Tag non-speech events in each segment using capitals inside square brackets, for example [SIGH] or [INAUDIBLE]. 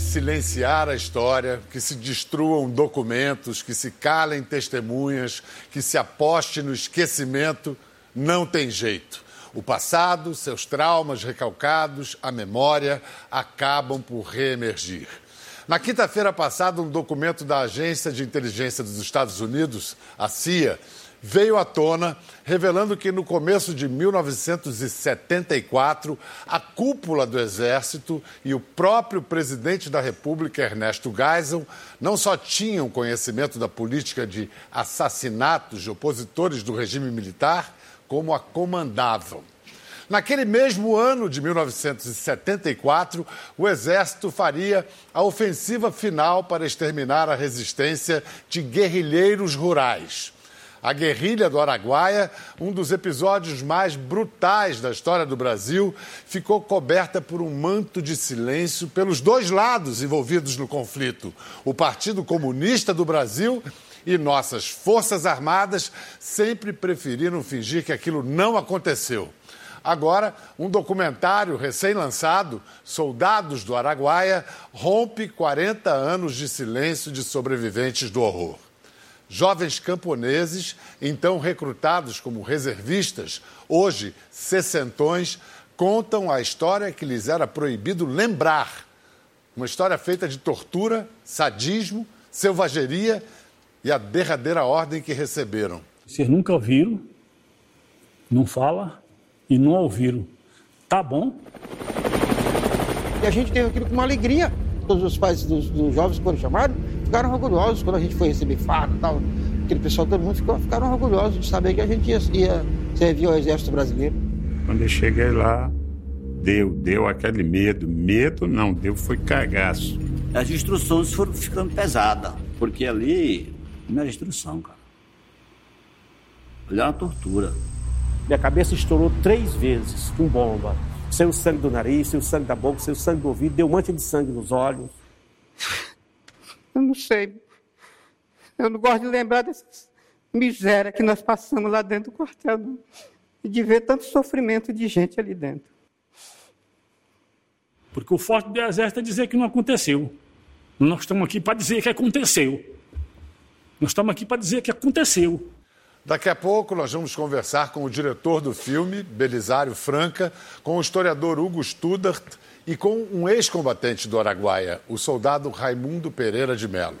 silenciar a história, que se destruam documentos, que se calem testemunhas, que se aposte no esquecimento, não tem jeito. O passado, seus traumas recalcados, a memória acabam por reemergir. Na quinta-feira passada, um documento da Agência de Inteligência dos Estados Unidos, a CIA, veio à tona, revelando que no começo de 1974, a cúpula do Exército e o próprio presidente da República, Ernesto Geisel, não só tinham conhecimento da política de assassinatos de opositores do regime militar, como a comandavam. Naquele mesmo ano de 1974, o Exército faria a ofensiva final para exterminar a resistência de guerrilheiros rurais. A guerrilha do Araguaia, um dos episódios mais brutais da história do Brasil, ficou coberta por um manto de silêncio pelos dois lados envolvidos no conflito: o Partido Comunista do Brasil e nossas Forças Armadas sempre preferiram fingir que aquilo não aconteceu. Agora, um documentário recém-lançado, Soldados do Araguaia, rompe 40 anos de silêncio de sobreviventes do horror. Jovens camponeses, então recrutados como reservistas, hoje sessentões, contam a história que lhes era proibido lembrar. Uma história feita de tortura, sadismo, selvageria e a derradeira ordem que receberam. Vocês nunca ouviram, não fala e não ouviram. Tá bom? E a gente teve aquilo com uma alegria. Todos os pais dos, dos jovens que foram chamados ficaram orgulhosos quando a gente foi receber fardo e tal. Aquele pessoal, todo mundo ficou, ficaram orgulhosos de saber que a gente ia, ia servir ao Exército Brasileiro. Quando eu cheguei lá, deu, deu aquele medo. Medo não, deu foi cagaço. As instruções foram ficando pesadas, porque ali não era instrução, cara. Ali era uma tortura. Minha cabeça estourou três vezes com bomba. Saiu sangue do nariz, saiu sangue da boca, saiu sangue do ouvido, deu um monte de sangue nos olhos. Eu não sei. Eu não gosto de lembrar dessa miséria que nós passamos lá dentro do quartel. Não. E de ver tanto sofrimento de gente ali dentro. Porque o forte do exército é dizer que não aconteceu. Nós estamos aqui para dizer que aconteceu. Nós estamos aqui para dizer que aconteceu. Daqui a pouco nós vamos conversar com o diretor do filme, Belisário Franca, com o historiador Hugo Studart e com um ex-combatente do Araguaia, o soldado Raimundo Pereira de Melo.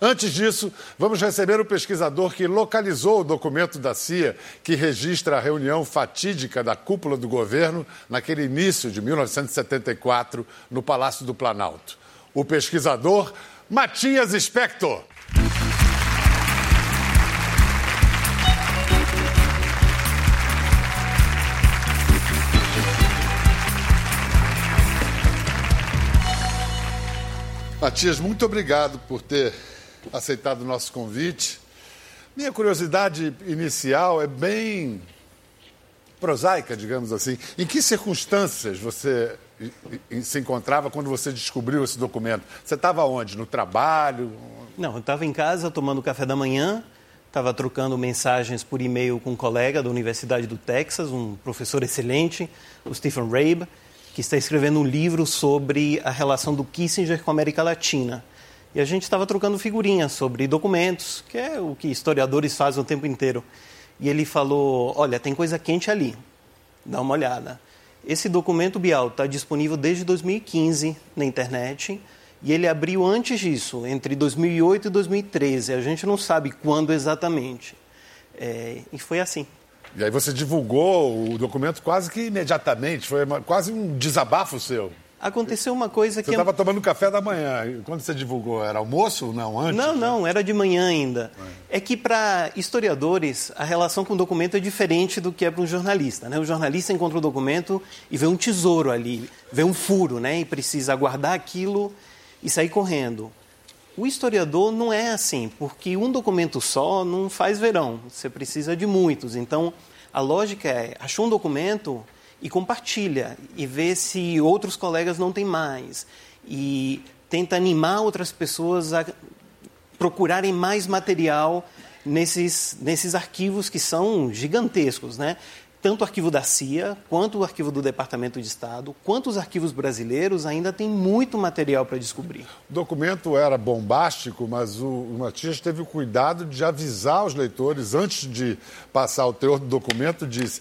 Antes disso, vamos receber o pesquisador que localizou o documento da CIA que registra a reunião fatídica da cúpula do governo naquele início de 1974 no Palácio do Planalto. O pesquisador Matias Spector. Matias, muito obrigado por ter aceitado o nosso convite. Minha curiosidade inicial é bem prosaica, digamos assim. Em que circunstâncias você se encontrava quando você descobriu esse documento? Você estava onde? No trabalho? Não, eu estava em casa tomando café da manhã, estava trocando mensagens por e-mail com um colega da Universidade do Texas, um professor excelente, o Stephen Rabe que está escrevendo um livro sobre a relação do Kissinger com a América Latina. E a gente estava trocando figurinhas sobre documentos, que é o que historiadores fazem o tempo inteiro. E ele falou: Olha, tem coisa quente ali, dá uma olhada. Esse documento, Bial, está disponível desde 2015 na internet. E ele abriu antes disso, entre 2008 e 2013. A gente não sabe quando exatamente. É, e foi assim. E aí você divulgou o documento quase que imediatamente, foi quase um desabafo seu. Aconteceu uma coisa que. Você estava tomando café da manhã. Quando você divulgou, era almoço ou não? Antes? Não, não, era de manhã ainda. É, é que para historiadores, a relação com o documento é diferente do que é para um jornalista. Né? O jornalista encontra o documento e vê um tesouro ali, vê um furo, né? E precisa guardar aquilo e sair correndo. O historiador não é assim, porque um documento só não faz verão, você precisa de muitos. Então, a lógica é: achou um documento e compartilha, e vê se outros colegas não têm mais. E tenta animar outras pessoas a procurarem mais material nesses, nesses arquivos que são gigantescos. Né? Tanto o arquivo da CIA, quanto o arquivo do Departamento de Estado, quanto os arquivos brasileiros ainda tem muito material para descobrir. O documento era bombástico, mas o, o Matias teve o cuidado de avisar os leitores, antes de passar o teor do documento, disse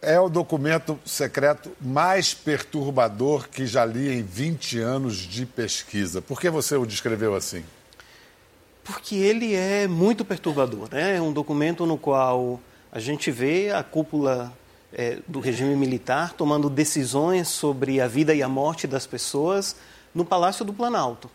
é o documento secreto mais perturbador que já li em 20 anos de pesquisa. Por que você o descreveu assim? Porque ele é muito perturbador. Né? É um documento no qual a gente vê a cúpula é, do regime militar tomando decisões sobre a vida e a morte das pessoas no Palácio do Planalto.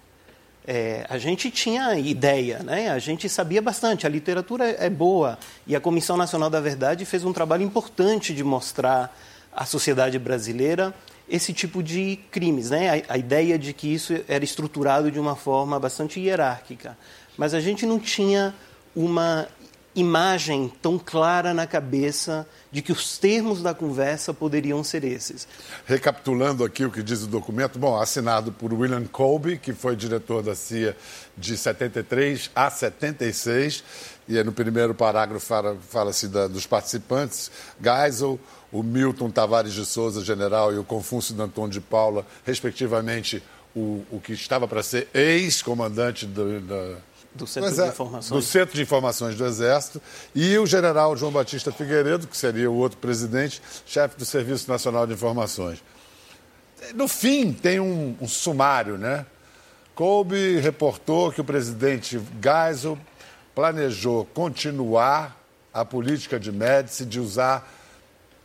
É, a gente tinha ideia, né? a gente sabia bastante, a literatura é boa e a Comissão Nacional da Verdade fez um trabalho importante de mostrar à sociedade brasileira esse tipo de crimes, né? a, a ideia de que isso era estruturado de uma forma bastante hierárquica. Mas a gente não tinha uma imagem tão clara na cabeça de que os termos da conversa poderiam ser esses. Recapitulando aqui o que diz o documento, bom, assinado por William Colby, que foi diretor da CIA de 73 a 76, e no primeiro parágrafo fala-se fala dos participantes, Geisel, o Milton Tavares de Souza, general, e o Confúcio Danton de Paula, respectivamente, o, o que estava para ser ex-comandante da do Centro é, de Informações. Do Centro de Informações do Exército. E o general João Batista Figueiredo, que seria o outro presidente, chefe do Serviço Nacional de Informações. No fim, tem um, um sumário, né? Colby reportou que o presidente Geisel planejou continuar a política de Médici de usar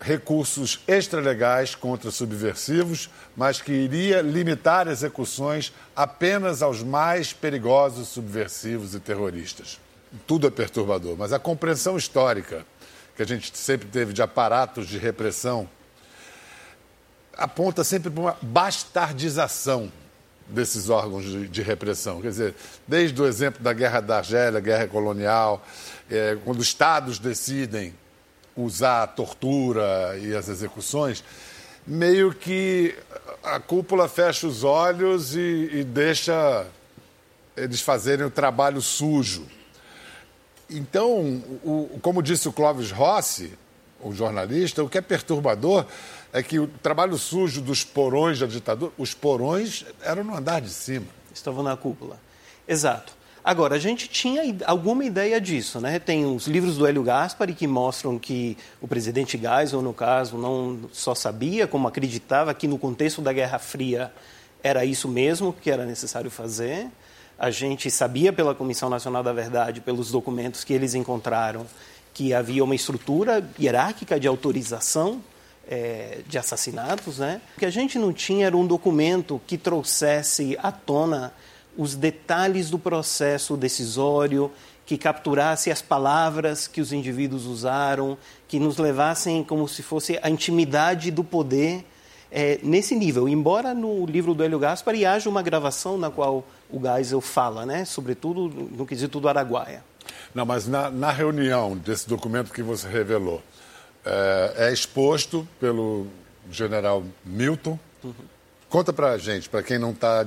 recursos extralegais contra subversivos, mas que iria limitar execuções apenas aos mais perigosos subversivos e terroristas. Tudo é perturbador, mas a compreensão histórica que a gente sempre teve de aparatos de repressão aponta sempre para uma bastardização desses órgãos de, de, repressão. Quer dizer, desde o exemplo da Guerra da Argélia, Guerra Colonial, é, quando estados decidem usar a tortura e as execuções, meio que a cúpula fecha os olhos e, e deixa eles fazerem o trabalho sujo. Então, o, como disse o Clóvis Rossi, o jornalista, o que é perturbador é que o trabalho sujo dos porões da ditadura, os porões eram no andar de cima. Estavam na cúpula. Exato. Agora, a gente tinha alguma ideia disso, né? Tem os livros do Hélio Gaspari que mostram que o presidente Geisel, no caso, não só sabia, como acreditava que no contexto da Guerra Fria era isso mesmo que era necessário fazer. A gente sabia pela Comissão Nacional da Verdade, pelos documentos que eles encontraram, que havia uma estrutura hierárquica de autorização é, de assassinatos, né? O que a gente não tinha era um documento que trouxesse à tona os detalhes do processo decisório, que capturasse as palavras que os indivíduos usaram, que nos levassem como se fosse a intimidade do poder é, nesse nível. Embora no livro do Hélio Gaspari haja uma gravação na qual o Geisel fala, né, sobretudo no quesito do Araguaia. Não, mas na, na reunião desse documento que você revelou, é, é exposto pelo general Milton. Uhum. Conta para a gente, para quem não está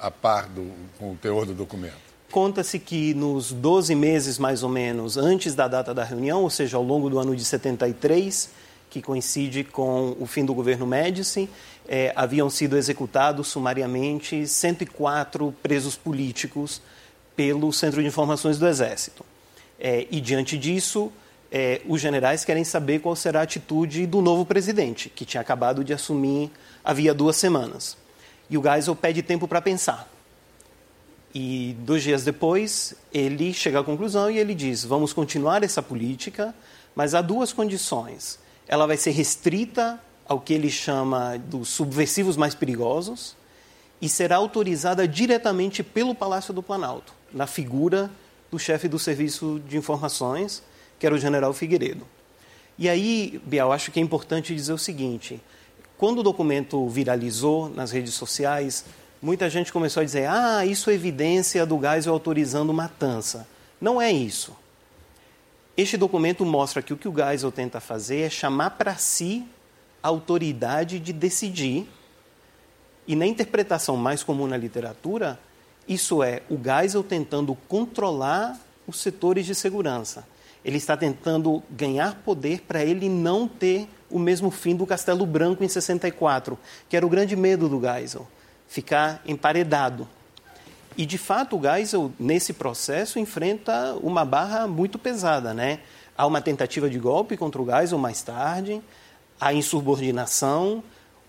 a par do, com o teor do documento? Conta-se que nos 12 meses, mais ou menos, antes da data da reunião, ou seja, ao longo do ano de 73, que coincide com o fim do governo Médici, é, haviam sido executados sumariamente 104 presos políticos pelo Centro de Informações do Exército. É, e, diante disso, é, os generais querem saber qual será a atitude do novo presidente, que tinha acabado de assumir havia duas semanas. E o Geisel pede tempo para pensar. E dois dias depois, ele chega à conclusão e ele diz: vamos continuar essa política, mas há duas condições. Ela vai ser restrita ao que ele chama dos subversivos mais perigosos e será autorizada diretamente pelo Palácio do Planalto, na figura do chefe do Serviço de Informações, que era o general Figueiredo. E aí, Bial, acho que é importante dizer o seguinte: quando o documento viralizou nas redes sociais, muita gente começou a dizer: ah, isso é evidência do Geisel autorizando matança. Não é isso. Este documento mostra que o que o Geisel tenta fazer é chamar para si a autoridade de decidir. E na interpretação mais comum na literatura, isso é o Geisel tentando controlar os setores de segurança. Ele está tentando ganhar poder para ele não ter o mesmo fim do Castelo Branco em 64, que era o grande medo do Geisel, ficar emparedado. E, de fato, o Geisel, nesse processo, enfrenta uma barra muito pesada. Né? Há uma tentativa de golpe contra o Geisel mais tarde, há insubordinação,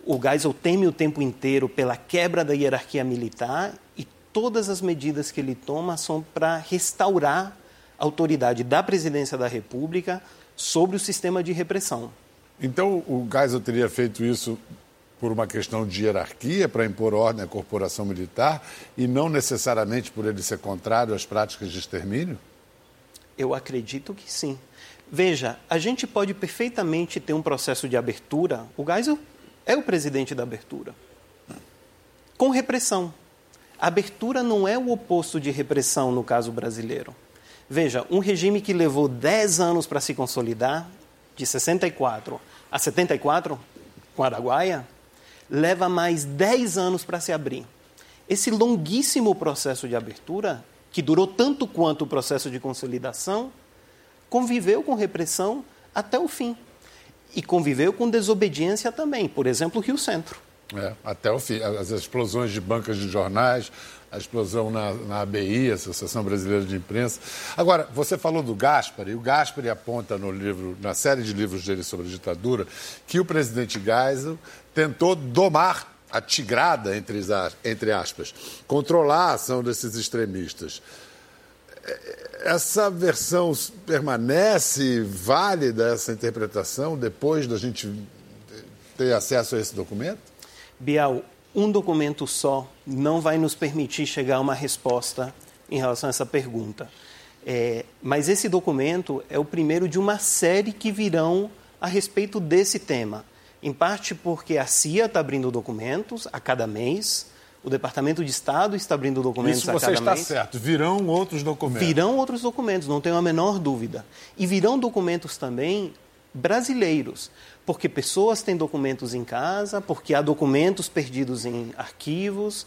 o Geisel teme o tempo inteiro pela quebra da hierarquia militar e todas as medidas que ele toma são para restaurar autoridade da presidência da República sobre o sistema de repressão. Então, o Geisel teria feito isso por uma questão de hierarquia, para impor ordem à corporação militar, e não necessariamente por ele ser contrário às práticas de extermínio? Eu acredito que sim. Veja, a gente pode perfeitamente ter um processo de abertura. O Geisel é o presidente da abertura. Com repressão. Abertura não é o oposto de repressão no caso brasileiro. Veja, um regime que levou 10 anos para se consolidar, de 64 a 74, com Araguaia, leva mais 10 anos para se abrir. Esse longuíssimo processo de abertura, que durou tanto quanto o processo de consolidação, conviveu com repressão até o fim. E conviveu com desobediência também, por exemplo, Rio Centro. É, até o fim. As explosões de bancas de jornais, a explosão na, na ABI, Associação Brasileira de Imprensa. Agora, você falou do Gaspari, e o Gaspari aponta no livro, na série de livros dele sobre a ditadura, que o presidente Geisel tentou domar a tigrada, entre, entre aspas, controlar a ação desses extremistas. Essa versão permanece válida, essa interpretação, depois da gente ter acesso a esse documento? Bial, um documento só não vai nos permitir chegar a uma resposta em relação a essa pergunta. É, mas esse documento é o primeiro de uma série que virão a respeito desse tema. Em parte porque a CIA está abrindo documentos a cada mês, o Departamento de Estado está abrindo documentos Isso a cada mês. você está certo. Virão outros documentos. Virão outros documentos, não tenho a menor dúvida. E virão documentos também brasileiros, porque pessoas têm documentos em casa, porque há documentos perdidos em arquivos,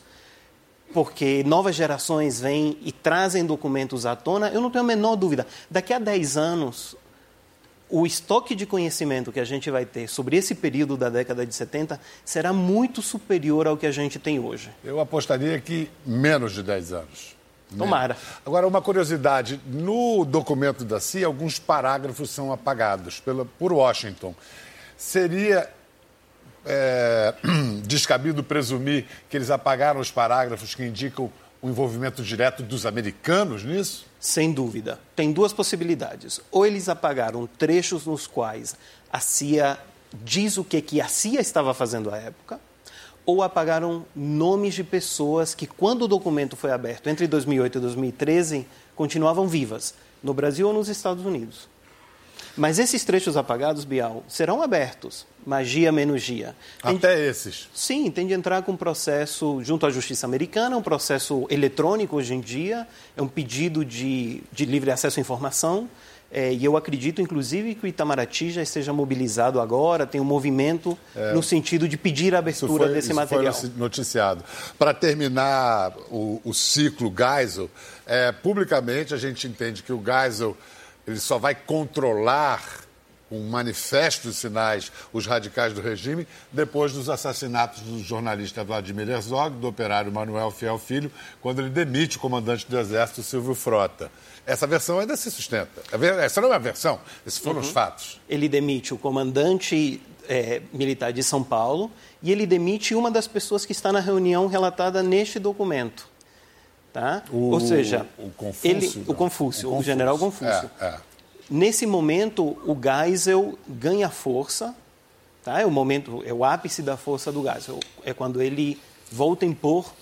porque novas gerações vêm e trazem documentos à tona. Eu não tenho a menor dúvida. Daqui a 10 anos, o estoque de conhecimento que a gente vai ter sobre esse período da década de 70 será muito superior ao que a gente tem hoje. Eu apostaria que menos de 10 anos. Tomara. Agora, uma curiosidade: no documento da CIA, alguns parágrafos são apagados pela, por Washington. Seria é, [CLEARS THROAT] descabido presumir que eles apagaram os parágrafos que indicam o envolvimento direto dos americanos nisso? Sem dúvida. Tem duas possibilidades. Ou eles apagaram trechos nos quais a CIA diz o que, que a CIA estava fazendo à época, ou apagaram nomes de pessoas que, quando o documento foi aberto entre 2008 e 2013, continuavam vivas, no Brasil ou nos Estados Unidos. Mas esses trechos apagados, Bial, serão abertos, magia menos dia. Tem Até de... esses? Sim, tem de entrar com um processo junto à justiça americana, um processo eletrônico hoje em dia, é um pedido de, de livre acesso à informação. É, e eu acredito, inclusive, que o Itamaraty já esteja mobilizado agora, tem um movimento é, no sentido de pedir a abertura foi, desse isso material. Foi noticiado. Para terminar o, o ciclo Geisel, é, publicamente a gente entende que o Geisel ele só vai controlar com manifestos sinais os radicais do regime depois dos assassinatos do jornalista Vladimir Herzog, do operário Manuel Fiel Filho, quando ele demite o comandante do Exército Silvio Frota. Essa versão ainda se sustenta. Essa não é uma versão, esses foram uhum. os fatos. Ele demite o comandante é, militar de São Paulo e ele demite uma das pessoas que está na reunião relatada neste documento. Tá? O, Ou seja, o Confúcio, ele, o, Confúcio, o, general Confúcio. É, é. Nesse momento, o Geisel ganha força, tá? é o momento, é o ápice da força do Geisel, é quando ele volta a impor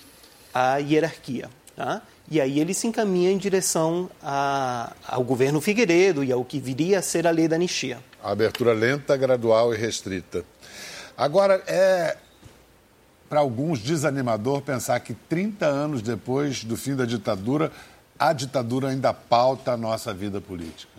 a hierarquia. Tá? E aí ele se encaminha em direção a, ao governo Figueiredo e ao que viria a ser a lei da anistia. A abertura lenta, gradual e restrita. Agora, é, para alguns desanimador pensar que 30 anos depois do fim da ditadura, a ditadura ainda pauta a nossa vida política.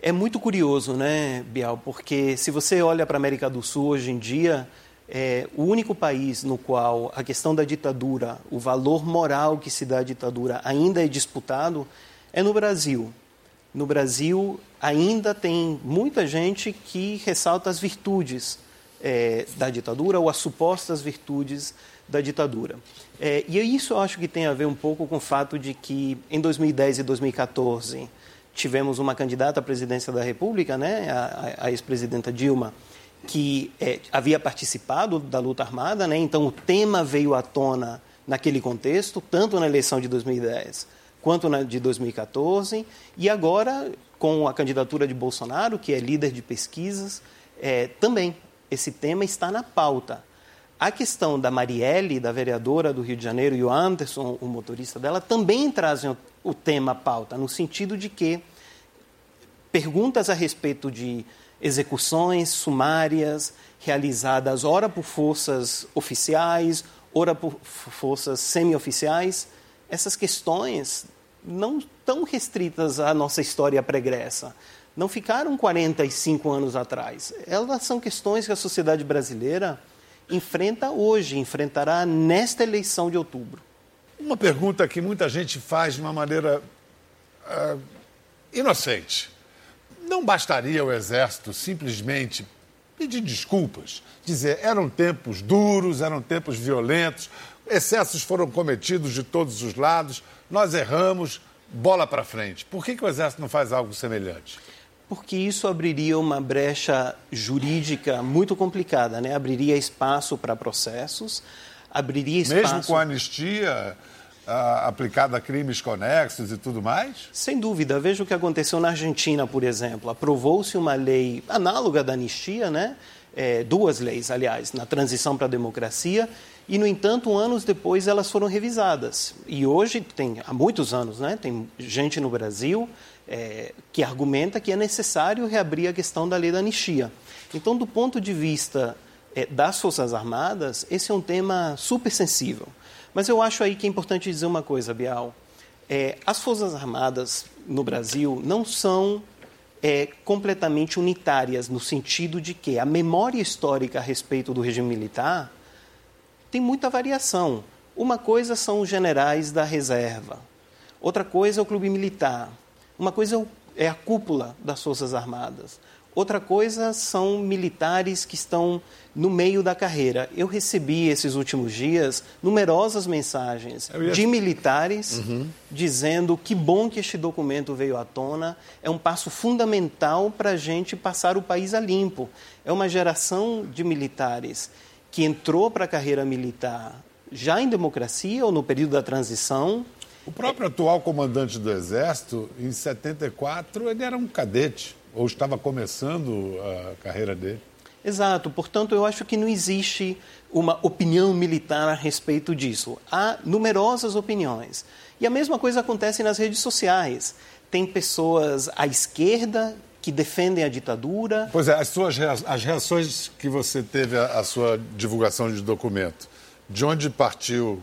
É muito curioso, né, Bial? Porque se você olha para a América do Sul hoje em dia, é o único país no qual a questão da ditadura, o valor moral que se dá à ditadura ainda é disputado, é no Brasil. no Brasil ainda tem muita gente que ressalta as virtudes é, da ditadura ou as supostas virtudes da ditadura. É, e isso eu acho que tem a ver um pouco com o fato de que em 2010 e 2014 tivemos uma candidata à presidência da República, né, a, a ex-presidenta Dilma, que é, havia participado da luta armada, né, então o tema veio à tona naquele contexto, tanto na eleição de 2010 quanto na de 2014, e agora com a candidatura de Bolsonaro, que é líder de pesquisas, é, também esse tema está na pauta. A questão da Marielle, da vereadora do Rio de Janeiro, e o Anderson, o motorista dela, também trazem o tema à pauta, no sentido de que perguntas a respeito de execuções sumárias realizadas ora por forças oficiais, ora por forças semi-oficiais, essas questões não estão restritas à nossa história pregressa. Não ficaram 45 anos atrás. Elas são questões que a sociedade brasileira enfrenta hoje, enfrentará nesta eleição de outubro. Uma pergunta que muita gente faz de uma maneira uh, inocente. Não bastaria o Exército simplesmente pedir desculpas, dizer eram tempos duros, eram tempos violentos, excessos foram cometidos de todos os lados, nós erramos, bola para frente. Por que, que o Exército não faz algo semelhante? porque isso abriria uma brecha jurídica muito complicada, né? Abriria espaço para processos, abriria espaço... Mesmo com a anistia aplicada a crimes conexos e tudo mais? Sem dúvida. Veja o que aconteceu na Argentina, por exemplo. Aprovou-se uma lei análoga da anistia, né? É, duas leis, aliás, na transição para a democracia, e, no entanto, anos depois elas foram revisadas. E hoje, tem, há muitos anos, né, tem gente no Brasil é, que argumenta que é necessário reabrir a questão da lei da anistia. Então, do ponto de vista é, das Forças Armadas, esse é um tema super sensível. Mas eu acho aí que é importante dizer uma coisa, Bial. É, as Forças Armadas no Brasil não são é, completamente unitárias, no sentido de que a memória histórica a respeito do regime militar tem muita variação. Uma coisa são os generais da reserva, outra coisa é o clube militar, uma coisa é a cúpula das Forças Armadas. Outra coisa são militares que estão no meio da carreira. Eu recebi esses últimos dias numerosas mensagens ia... de militares uhum. dizendo que bom que este documento veio à tona, é um passo fundamental para a gente passar o país a limpo. É uma geração de militares que entrou para a carreira militar já em democracia ou no período da transição o próprio atual comandante do Exército, em 74, ele era um cadete, ou estava começando a carreira dele. Exato, portanto, eu acho que não existe uma opinião militar a respeito disso. Há numerosas opiniões. E a mesma coisa acontece nas redes sociais. Tem pessoas à esquerda que defendem a ditadura. Pois é, as suas as reações que você teve à sua divulgação de documento, de onde partiu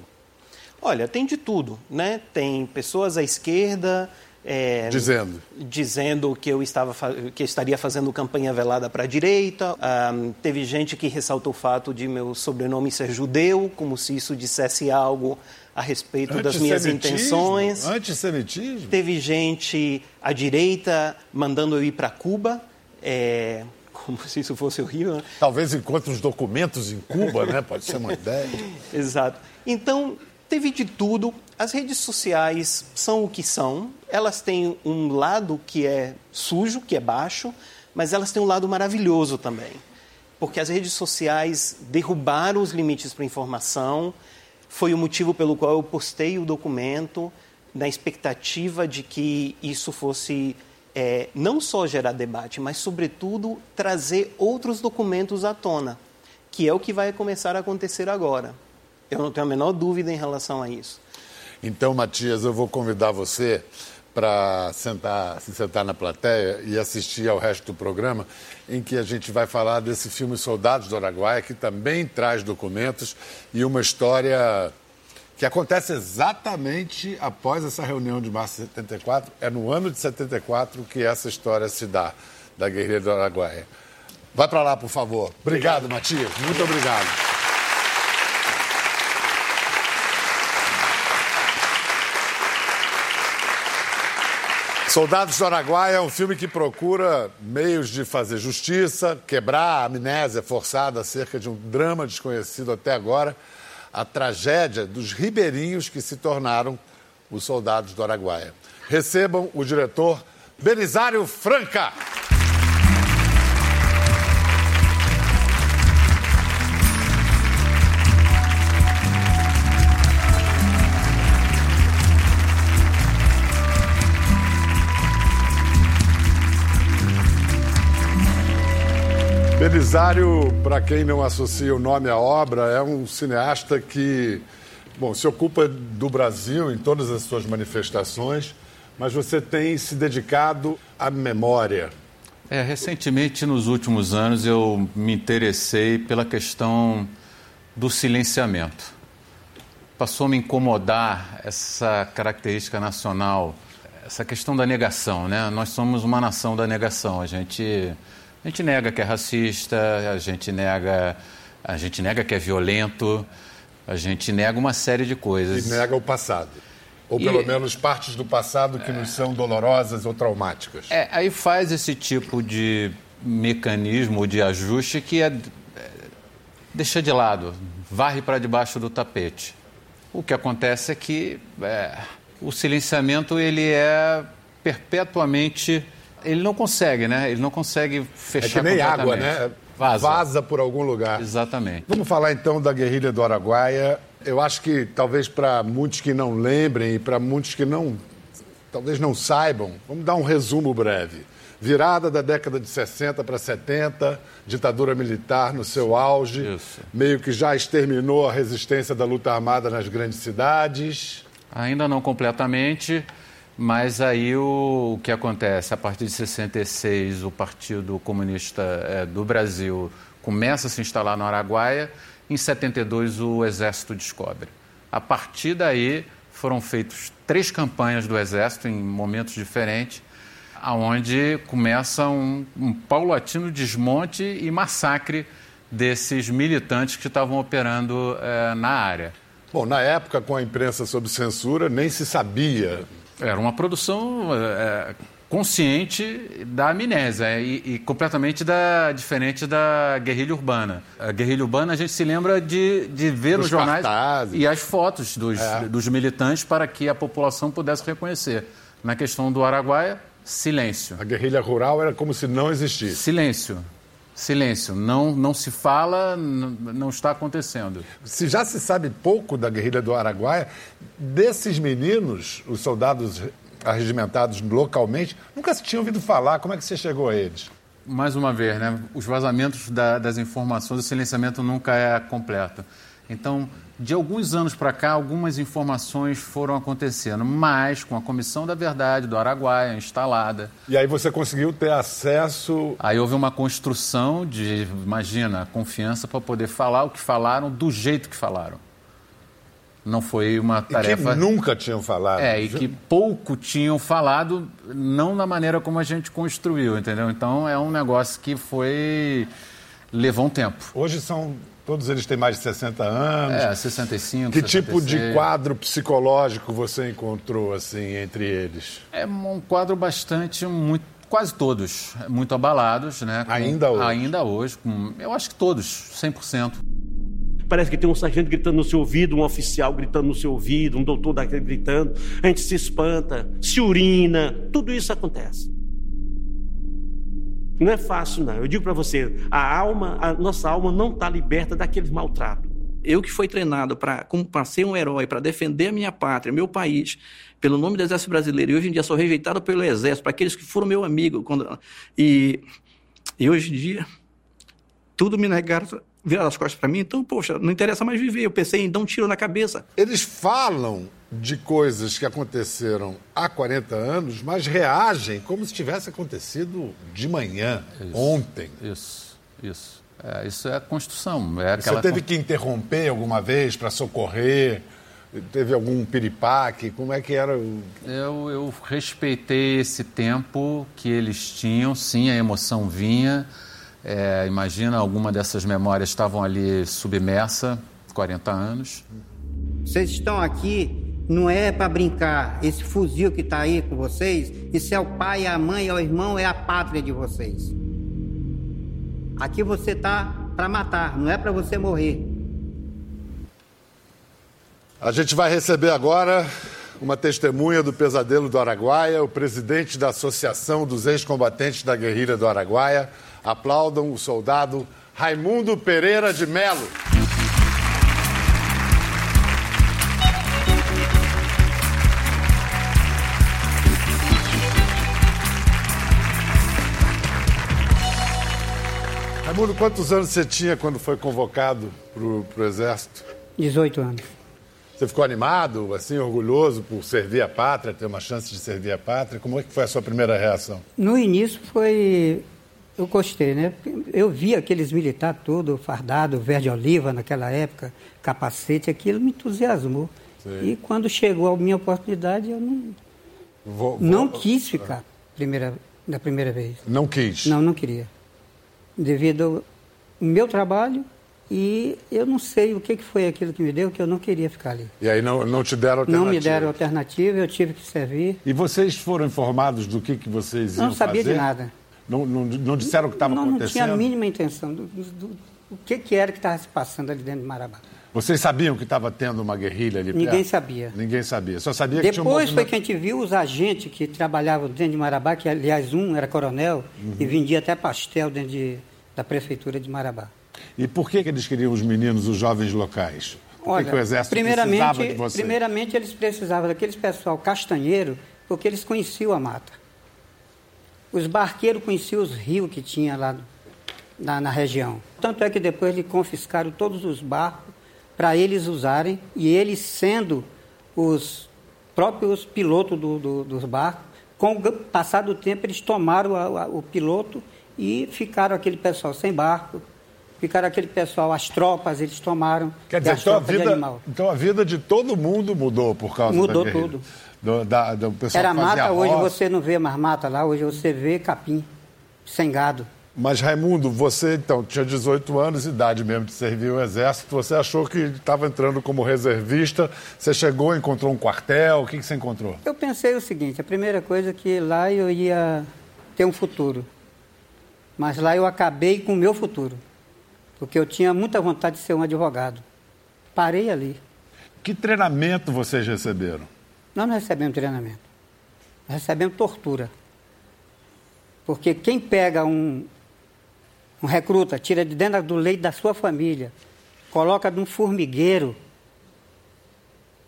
Olha, tem de tudo, né? Tem pessoas à esquerda é, dizendo dizendo que eu estava que eu estaria fazendo campanha velada para a direita. Um, teve gente que ressaltou o fato de meu sobrenome ser judeu, como se isso dissesse algo a respeito das minhas intenções. Antissemitismo. Teve gente à direita mandando eu ir para Cuba. É, como se isso fosse horrível. Né? Talvez encontre os documentos em Cuba, né? Pode ser uma ideia. [LAUGHS] Exato. Então, Teve de tudo. As redes sociais são o que são. Elas têm um lado que é sujo, que é baixo, mas elas têm um lado maravilhoso também. Porque as redes sociais derrubaram os limites para a informação. Foi o motivo pelo qual eu postei o documento, na expectativa de que isso fosse é, não só gerar debate, mas, sobretudo, trazer outros documentos à tona, que é o que vai começar a acontecer agora. Eu não tenho a menor dúvida em relação a isso. Então, Matias, eu vou convidar você para sentar, se sentar na plateia e assistir ao resto do programa, em que a gente vai falar desse filme Soldados do Araguaia, que também traz documentos e uma história que acontece exatamente após essa reunião de março de 74. É no ano de 74 que essa história se dá, da Guerreira do Araguaia. Vai para lá, por favor. Obrigado, obrigado. Matias. Muito obrigado. Soldados do Araguaia é um filme que procura meios de fazer justiça, quebrar a amnésia forçada acerca de um drama desconhecido até agora, a tragédia dos ribeirinhos que se tornaram os soldados do Araguaia. Recebam o diretor Belisário Franca. Belisário, para quem não associa o nome à obra, é um cineasta que, bom, se ocupa do Brasil em todas as suas manifestações, mas você tem se dedicado à memória. É, recentemente, nos últimos anos, eu me interessei pela questão do silenciamento. Passou a me incomodar essa característica nacional, essa questão da negação, né? Nós somos uma nação da negação. A gente a gente nega que é racista, a gente nega, a gente nega que é violento, a gente nega uma série de coisas. E nega o passado. Ou pelo e, menos partes do passado que é, nos são dolorosas ou traumáticas. É, aí faz esse tipo de mecanismo de ajuste que é, é deixa de lado, varre para debaixo do tapete. O que acontece é que é, o silenciamento ele é perpetuamente ele não consegue, né? Ele não consegue fechar É que nem água, né? Vaza. Vaza por algum lugar. Exatamente. Vamos falar então da guerrilha do Araguaia. Eu acho que talvez para muitos que não lembrem e para muitos que não, talvez não saibam, vamos dar um resumo breve. Virada da década de 60 para 70, ditadura militar no seu auge, Isso. meio que já exterminou a resistência da luta armada nas grandes cidades. Ainda não completamente. Mas aí o, o, que acontece? A partir de 66, o Partido Comunista é, do Brasil começa a se instalar no Araguaia. Em 72, o Exército descobre. A partir daí, foram feitas três campanhas do Exército em momentos diferentes, aonde começa um, um paulatino desmonte e massacre desses militantes que estavam operando é, na área. Bom, na época, com a imprensa sob censura, nem se sabia era uma produção é, consciente da amnésia e, e, completamente da, diferente da guerrilha urbana. A guerrilha urbana a gente se lembra de, de ver nos jornais cartazes. e as fotos dos, é. dos militantes para que a população pudesse reconhecer. Na questão do Araguaia, silêncio. A guerrilha rural era como se não existisse. Silêncio. Silêncio, não, não se fala, não está acontecendo. Se já se sabe pouco da guerrilha do Araguaia, desses meninos, os soldados arregimentados localmente, nunca se tinha ouvido falar. Como é que você chegou a eles? Mais uma vez, né? os vazamentos da, das informações, o silenciamento nunca é completo. Então, de alguns anos para cá, algumas informações foram acontecendo, mas com a Comissão da Verdade do Araguaia instalada. E aí você conseguiu ter acesso. Aí houve uma construção de, imagina, confiança para poder falar o que falaram do jeito que falaram. Não foi uma tarefa. E que nunca tinham falado. É, e que pouco tinham falado, não da maneira como a gente construiu, entendeu? Então é um negócio que foi. levou um tempo. Hoje são Todos eles têm mais de 60 anos. É, 65, Que 66. tipo de quadro psicológico você encontrou, assim, entre eles? É um quadro bastante, muito, quase todos, muito abalados, né? Com, ainda hoje? Ainda hoje. Com, eu acho que todos, 100%. Parece que tem um sargento gritando no seu ouvido, um oficial gritando no seu ouvido, um doutor daquele gritando. A gente se espanta, se urina, tudo isso acontece. Não é fácil, não. Eu digo para você, a alma, a nossa alma não está liberta daqueles maltratos. Eu que fui treinado para ser um herói, para defender a minha pátria, meu país, pelo nome do Exército Brasileiro, e hoje em dia sou rejeitado pelo Exército, para aqueles que foram meu amigo. Quando, e, e hoje em dia, tudo me negaram, viraram as costas para mim, então, poxa, não interessa mais viver. Eu pensei em dar um tiro na cabeça. Eles falam de coisas que aconteceram há 40 anos, mas reagem como se tivesse acontecido de manhã, isso, ontem. Isso, isso. É, isso é a construção. É Você teve que interromper alguma vez para socorrer? Teve algum piripaque? Como é que era? O... Eu, eu respeitei esse tempo que eles tinham, sim, a emoção vinha. É, imagina, alguma dessas memórias estavam ali submersa, 40 anos. Vocês estão aqui não é para brincar. Esse fuzil que está aí com vocês, isso é o pai, a mãe, é o irmão, é a pátria de vocês. Aqui você tá para matar, não é para você morrer. A gente vai receber agora uma testemunha do pesadelo do Araguaia, o presidente da Associação dos Ex-Combatentes da Guerrilha do Araguaia. Aplaudam o soldado Raimundo Pereira de Melo. Raimundo, quantos anos você tinha quando foi convocado para o Exército? 18 anos. Você ficou animado, assim, orgulhoso por servir a pátria, ter uma chance de servir a pátria? Como é que foi a sua primeira reação? No início foi. Eu gostei, né? Eu vi aqueles militares todos, fardado, verde-oliva naquela época, capacete, aquilo me entusiasmou. Sim. E quando chegou a minha oportunidade, eu não, vou, vou... não quis ficar primeira, da primeira vez. Não quis? Não, não queria. Devido ao meu trabalho e eu não sei o que foi aquilo que me deu, que eu não queria ficar ali. E aí não, não te deram alternativa? Não me deram alternativa, eu tive que servir. E vocês foram informados do que, que vocês iam fazer? Não sabia fazer? de nada. Não, não, não disseram o que estava acontecendo? Não tinha a mínima intenção do, do, do, do que, que era que estava se passando ali dentro de Marabá. Vocês sabiam que estava tendo uma guerrilha ali Ninguém perto? sabia. Ninguém sabia. Só sabia Depois que tinha um movimento... foi que a gente viu os agentes que trabalhavam dentro de Marabá, que aliás um era coronel uhum. e vendia até pastel dentro de, da prefeitura de Marabá. E por que, que eles queriam os meninos, os jovens locais? Por Olha, que, o exército primeiramente, precisava de vocês? Primeiramente, eles precisavam daqueles pessoal castanheiro, porque eles conheciam a mata. Os barqueiros conheciam os rios que tinha lá na, na região. Tanto é que depois eles confiscaram todos os barcos para eles usarem, e eles sendo os próprios pilotos do, do, dos barcos, com o passar do tempo eles tomaram a, a, o piloto e ficaram aquele pessoal sem barco, ficaram aquele pessoal, as tropas, eles tomaram. Quer dizer, então a, vida, então a vida de todo mundo mudou por causa mudou da tudo. Do, da, do pessoal Era mata, hoje você não vê mais mata lá, hoje você vê capim, sem gado. Mas, Raimundo, você então tinha 18 anos, idade mesmo de servir o Exército, você achou que estava entrando como reservista, você chegou, encontrou um quartel, o que, que você encontrou? Eu pensei o seguinte, a primeira coisa é que lá eu ia ter um futuro, mas lá eu acabei com o meu futuro, porque eu tinha muita vontade de ser um advogado. Parei ali. Que treinamento vocês receberam? Nós não recebemos treinamento, recebemos tortura. Porque quem pega um, um recruta, tira de dentro do leite da sua família, coloca num formigueiro,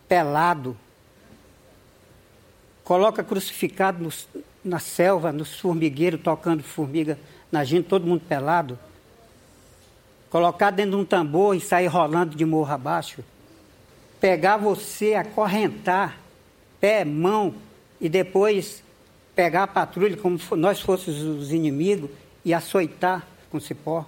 pelado, coloca crucificado no, na selva, nos formigueiros, tocando formiga na gente, todo mundo pelado, colocar dentro de um tambor e sair rolando de morro abaixo, pegar você, acorrentar, pé, mão, e depois pegar a patrulha como nós fôssemos os inimigos e açoitar com cipó.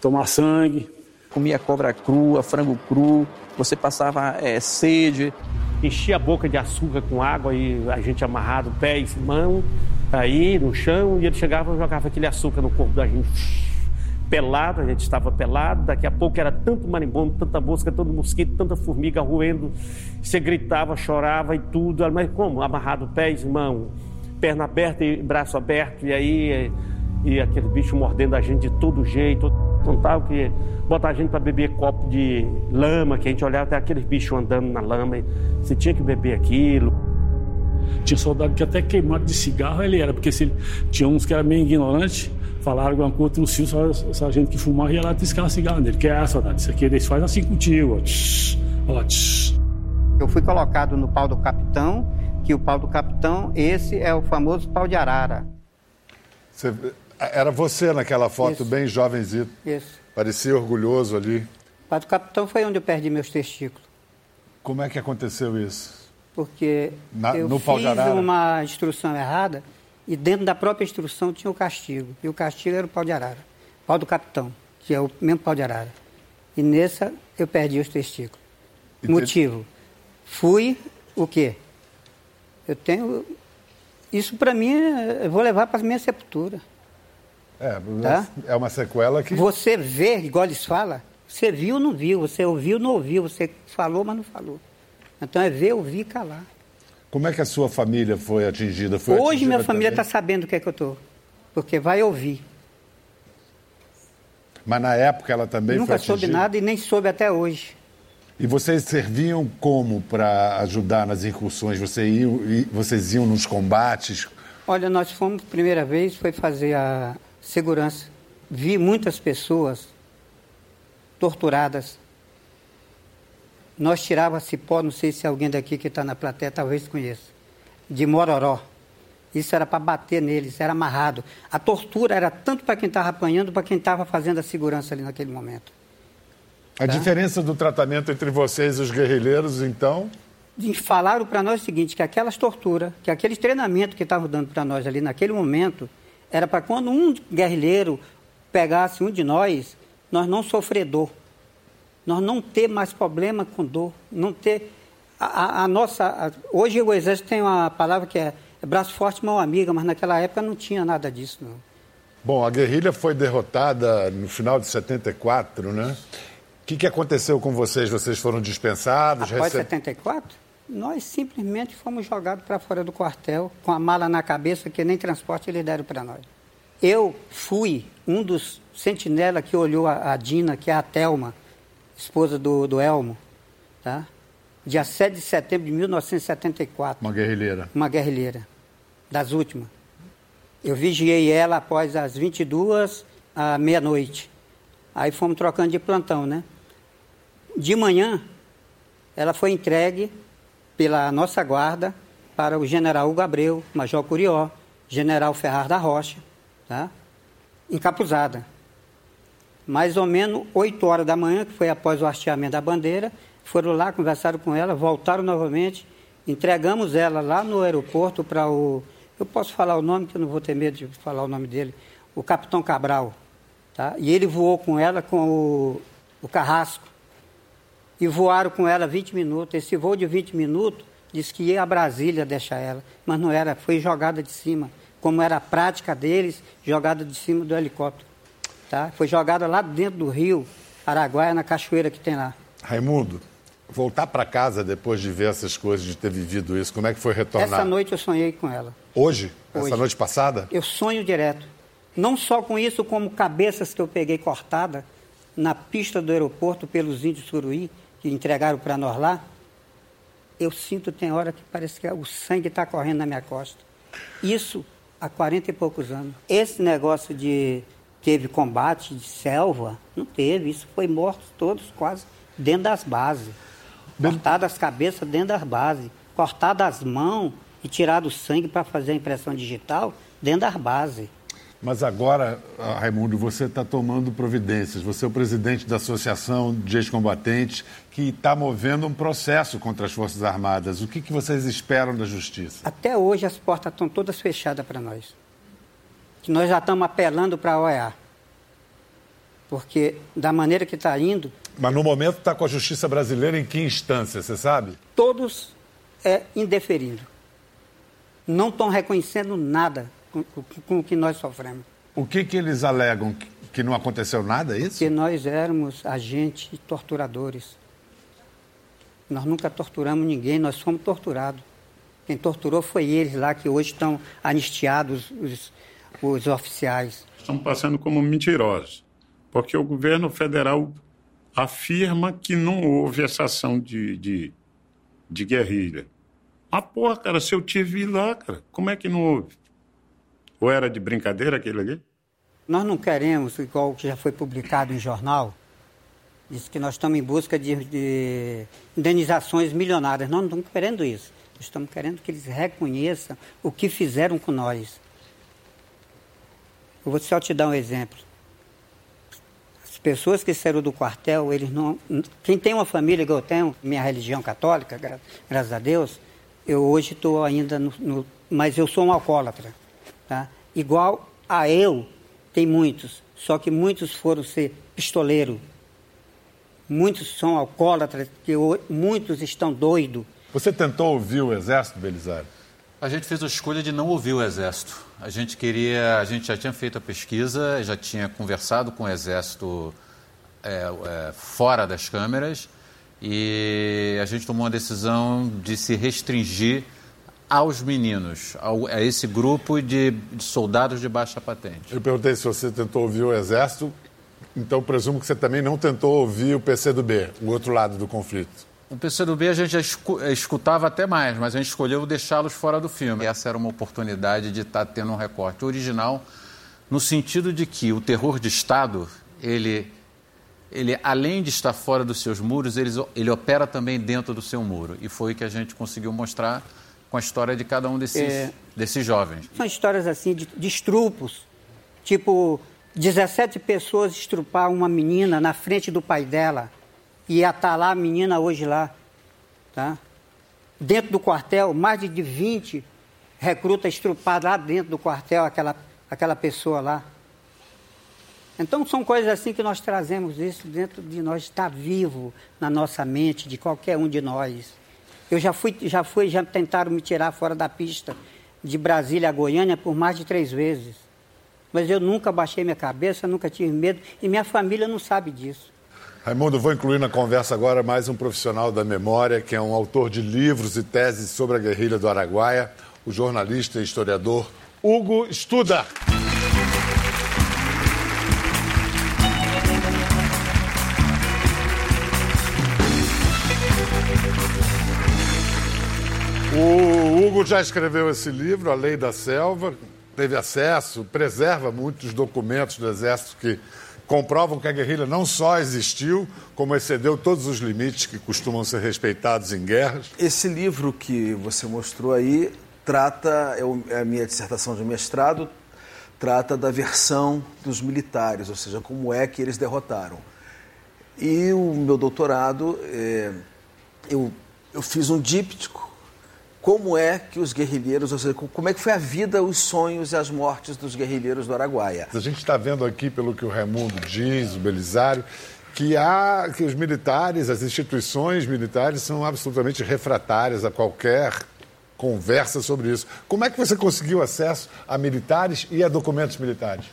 Tomar sangue. Comia cobra crua, frango cru, você passava é, sede. Enchia a boca de açúcar com água e a gente amarrado, pés, mão, aí no chão, e ele chegava e jogava aquele açúcar no corpo da gente. Pelado, a gente estava pelado, daqui a pouco era tanto marimbondo, tanta mosca, tanto mosquito, tanta formiga roendo. Você gritava, chorava e tudo, mas como? Amarrado pés, mão, perna aberta e braço aberto, e aí e aquele bicho mordendo a gente de todo jeito. Contava que botar a gente para beber copo de lama, que a gente olhava até aqueles bichos andando na lama, e você tinha que beber aquilo. Tinha soldado que até queimado de cigarro ele era, porque se ele, tinha uns que eram meio ignorantes, falaram alguma coisa só a gente que fumava ia lá tiscar cigarro dele. Que é, soldado, isso aqui eles fazem assim contigo, ó. Tsh, ó tsh. Eu fui colocado no pau do capitão, que o pau do capitão, esse é o famoso pau de arara. Você, era você naquela foto, Isso. bem jovenzito. Isso. Parecia orgulhoso ali. O pau do capitão foi onde eu perdi meus testículos. Como é que aconteceu isso? Porque Na- eu fiz uma instrução errada e dentro da própria instrução tinha o castigo. E o castigo era o pau de arara. Pau do capitão, que é o mesmo pau de arara. E nessa eu perdi os testículos. Entendi. Motivo. Fui o quê? Eu tenho. Isso para mim, é- eu vou levar para minha sepultura. É, Tá? é uma sequela que. Você vê, igual eles falam, você viu ou não viu, você ouviu ou não ouviu, você falou, mas não falou. Então é ver, ouvir e calar. Como é que a sua família foi atingida? Foi Hoje atingida minha família está sabendo o que é que eu estou. Porque vai ouvir. Mas na época ela também Nunca foi soube atingida? nada e nem soube até hoje. E vocês serviam como para ajudar nas incursões? Você iam, e- vocês iam nos combates? Olha, nós fomos, primeira vez, foi fazer a segurança. Vi muitas pessoas torturadas. Nós tirava cipó, não sei se alguém daqui que está na plateia talvez conheça, de Mororó. Isso era para bater neles, era amarrado. A tortura era tanto para quem estava apanhando, para quem estava fazendo a segurança ali naquele momento. A diferença do tratamento entre vocês e os guerrilheiros, então? Falaram para nós o seguinte, que aquelas torturas, que aqueles treinamentos que estavam dando para nós ali naquele momento, era para quando um guerrilheiro pegasse um de nós, nós não sofrer dor. Nós não ter mais problema com dor. Não ter... A, a- a nossa... a- hoje o Exército tem uma palavra que é, é braço forte, mão amiga, mas naquela época não tinha nada disso, não. Bom, a guerrilha foi derrotada no final de 74, né? O que, que aconteceu com vocês? Vocês foram dispensados? Após receb- 74, nós simplesmente fomos jogados para fora do quartel, com a mala na cabeça, que nem transporte eles deram para nós. Eu fui um dos sentinelas que olhou a, a Dina, que é a Thelma, esposa do, do Elmo, tá? dia 7 de setembro de 1974 Uma guerrilheira. uma guerrilheira, das últimas. Eu vigiei ela após as 22 à meia-noite. Aí fomos trocando de plantão, né? De manhã, ela foi entregue pela nossa guarda para o general Hugo Abreu, Major Curió, general Ferrar da Rocha, tá? encapuzada. Mais ou menos 8 horas da manhã, que foi após o hasteamento da bandeira, foram lá, conversaram com ela, voltaram novamente, entregamos ela lá no aeroporto para o. Eu posso falar o nome, que eu não vou ter medo de falar o nome dele, o Capitão Cabral. Tá? E ele voou com ela com o, o carrasco. E voaram com ela 20 minutos. Esse voo de 20 minutos disse que ia a Brasília deixar ela, mas não era, foi jogada de cima, como era a prática deles, jogada de cima do helicóptero. Tá? Foi jogada lá dentro do rio Araguaia, na cachoeira que tem lá. Raimundo, voltar para casa depois de ver essas coisas, de ter vivido isso, como é que foi retornar? Essa noite eu sonhei com ela. Hoje? Essa Hoje. noite passada? Eu sonho direto. Não só com isso, como cabeças que eu peguei cortada na pista do aeroporto pelos índios suruí, que entregaram para nós lá. Eu sinto, tem hora que parece que o sangue está correndo na minha costa. Isso há 40 e poucos anos. Esse negócio de teve combate de selva, não teve. Isso foi mortos todos quase dentro das bases. Cortadas as cabeças dentro das bases. Cortadas as mãos e tirado o sangue para fazer a impressão digital dentro das bases. Mas agora, Raimundo, você está tomando providências. Você é o presidente da Associação de Ex-Combatentes que está movendo um processo contra as Forças Armadas. O que, que vocês esperam da Justiça? Até hoje as portas estão todas fechadas para nós. Que nós já estamos apelando para a OEA. Porque da maneira que está indo, Mas no momento está com a Justiça Brasileira em que instância, você sabe? todos é indeferindo. Não estão reconhecendo nada com, com- o que nós sofremos. O que, que eles alegam? Que, que não aconteceu nada, é isso? Porque nós éramos agentes torturadores. Nós nunca torturamos ninguém, nós fomos torturados. Quem torturou foi eles lá que hoje estão anistiados, os, os oficiais. Estão passando como mentirosos, porque o governo federal afirma que não houve essa ação de, de, de guerrilha. Mas, porra, cara, se eu te vi lá, cara, como é que não houve? Ou era de brincadeira aquele ali? Nós não queremos, igual que já foi publicado em jornal, diz que nós estamos em busca de, de indenizações milionárias. Nós não estamos querendo isso. Nós estamos querendo que eles reconheçam o que fizeram com nós. Eu vou só te dar um exemplo. As pessoas que saíram do quartel, eles não. Quem tem uma família que eu tenho, minha religião católica, gra- graças a Deus, eu hoje estou ainda no, no- Mas eu sou um alcoólatra. Tá? Igual a eu, tem muitos. Só que muitos foram ser pistoleiro. Muitos são alcoólatras, que muitos estão doidos. Você tentou ouvir o Exército, Belisário? A gente fez a escolha de não ouvir o Exército. A gente queria, a gente já tinha feito a pesquisa, já tinha conversado com o Exército é, é, fora das câmeras e a gente tomou uma decisão de se restringir aos meninos, ao, a esse grupo de, de soldados de baixa patente. Eu perguntei se você tentou ouvir o Exército, então presumo que você também não tentou ouvir o PCdoB, o outro lado do conflito. O PCdoB a gente já escutava até mais, mas a gente escolheu deixá-los fora do filme. Essa era uma oportunidade de estar tendo um recorte original, no sentido de que o terror de Estado, ele, ele além de estar fora dos seus muros, ele, ele opera também dentro do seu muro. E foi o que a gente conseguiu mostrar com a história de cada um desses, é... desses jovens. São histórias assim de, de estrupos, tipo 17 pessoas estrupar uma menina na frente do pai dela e estar tá lá a menina hoje lá, tá? Dentro do quartel, mais de 20 recrutas estrupados lá dentro do quartel, aquela, aquela pessoa lá. Então são coisas assim que nós trazemos isso dentro de nós, está vivo na nossa mente, de qualquer um de nós. Eu já fui, já fui, já tentaram me tirar fora da pista de Brasília a Goiânia por mais de três vezes. Mas eu nunca baixei minha cabeça, nunca tive medo e minha família não sabe disso. Raimundo, vou incluir na conversa agora mais um profissional da memória, que é um autor de livros e teses sobre a guerrilha do Araguaia, o jornalista e historiador Hugo Studa. Hugo já escreveu esse livro, A Lei da Selva, teve acesso, preserva muitos documentos do Exército que comprovam que a guerrilha não só existiu, como excedeu todos os limites que costumam ser respeitados em guerras. Esse livro que você mostrou aí trata, é, é a minha dissertação de mestrado, trata da versão dos militares, ou seja, como é que eles derrotaram. E o meu doutorado, é, eu, eu fiz um díptico como é que os guerrilheiros, ou seja, como é que foi a vida, os sonhos e as mortes dos guerrilheiros do Araguaia. A gente está vendo aqui, pelo que o Raimundo diz, o Belisário, que, há, que os militares, as instituições militares são absolutamente refratárias a qualquer conversa sobre isso. Como é que você conseguiu acesso a militares e a documentos militares?